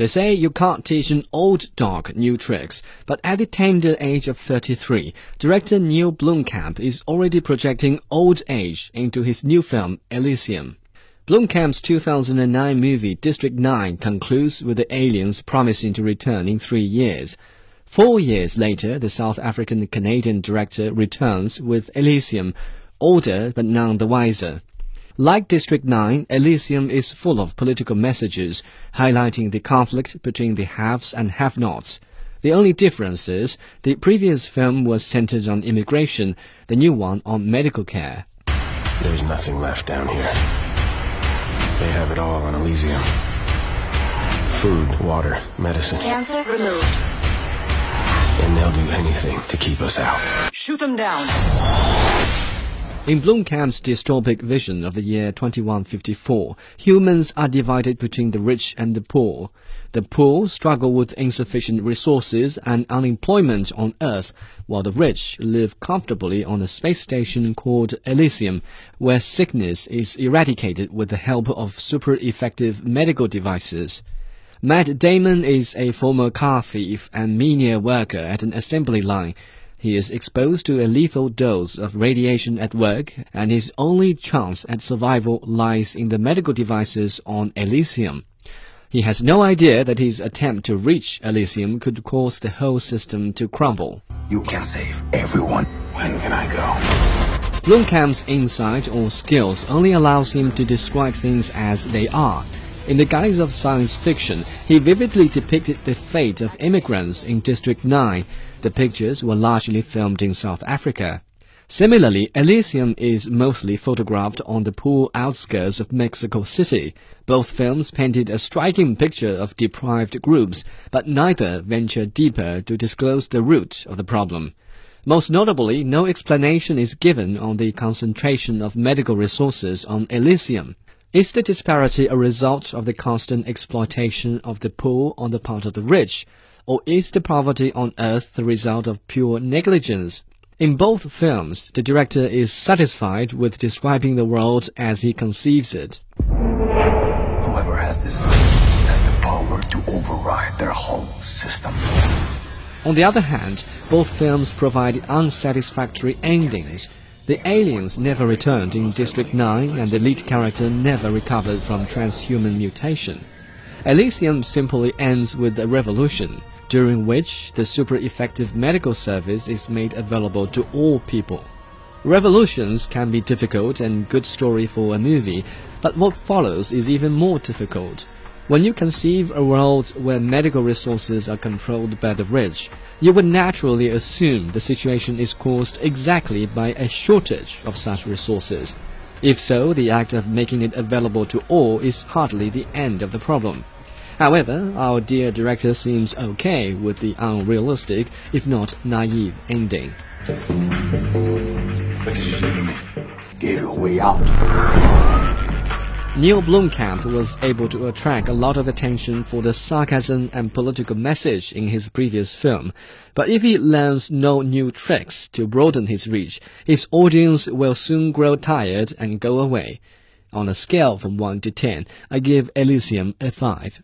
They say you can't teach an old dog new tricks, but at the tender age of 33, director Neill Blomkamp is already projecting old age into his new film Elysium. Blomkamp's 2009 movie District 9 concludes with the aliens promising to return in three years. Four years later, the South African Canadian director returns with Elysium, older but none the wiser. Like District 9, Elysium is full of political messages, highlighting the conflict between the haves and have-nots. The only difference is the previous film was centered on immigration, the new one on medical care. There's nothing left down here. They have it all on Elysium. Food, water, medicine. Cancer removed. And they'll do anything to keep us out. Shoot them down. In Blomkamp's dystopic vision of the year 2154, humans are divided between the rich and the poor. The poor struggle with insufficient resources and unemployment on Earth, while the rich live comfortably on a space station called Elysium, where sickness is eradicated with the help of super effective medical devices. Matt Damon is a former car thief and menial worker at an assembly line. He is exposed to a lethal dose of radiation at work, and his only chance at survival lies in the medical devices on Elysium. He has no idea that his attempt to reach Elysium could cause the whole system to crumble. You can save everyone. When can I go? Blomkamp's insight or skills only allows him to describe things as they are. In the guise of science fiction, he vividly depicted the fate of immigrants in District 9. The pictures were largely filmed in South Africa. Similarly, Elysium is mostly photographed on the poor outskirts of Mexico City. Both films painted a striking picture of deprived groups, but neither ventured deeper to disclose the root of the problem. Most notably, no explanation is given on the concentration of medical resources on Elysium. Is the disparity a result of the constant exploitation of the poor on the part of the rich, or is the poverty on Earth the result of pure negligence? In both films, the director is satisfied with describing the world as he conceives it. Whoever has this has the power to override their whole system. On the other hand, both films provide unsatisfactory endings. The aliens never returned in District 9 and the lead character never recovered from transhuman mutation. Elysium simply ends with a revolution, during which the super effective medical service is made available to all people. Revolutions can be difficult and good story for a movie, but what follows is even more difficult. When you conceive a world where medical resources are controlled by the rich, you would naturally assume the situation is caused exactly by a shortage of such resources. If so, the act of making it available to all is hardly the end of the problem. However, our dear director seems okay with the unrealistic, if not naive, ending. What did you do to me? Gave you a way out. Neill Blomkamp was able to attract a lot of attention for the sarcasm and political message in his previous film. But if he learns no new tricks to broaden his reach, his audience will soon grow tired and go away. On a scale from 1 to 10, I give Elysium a 5.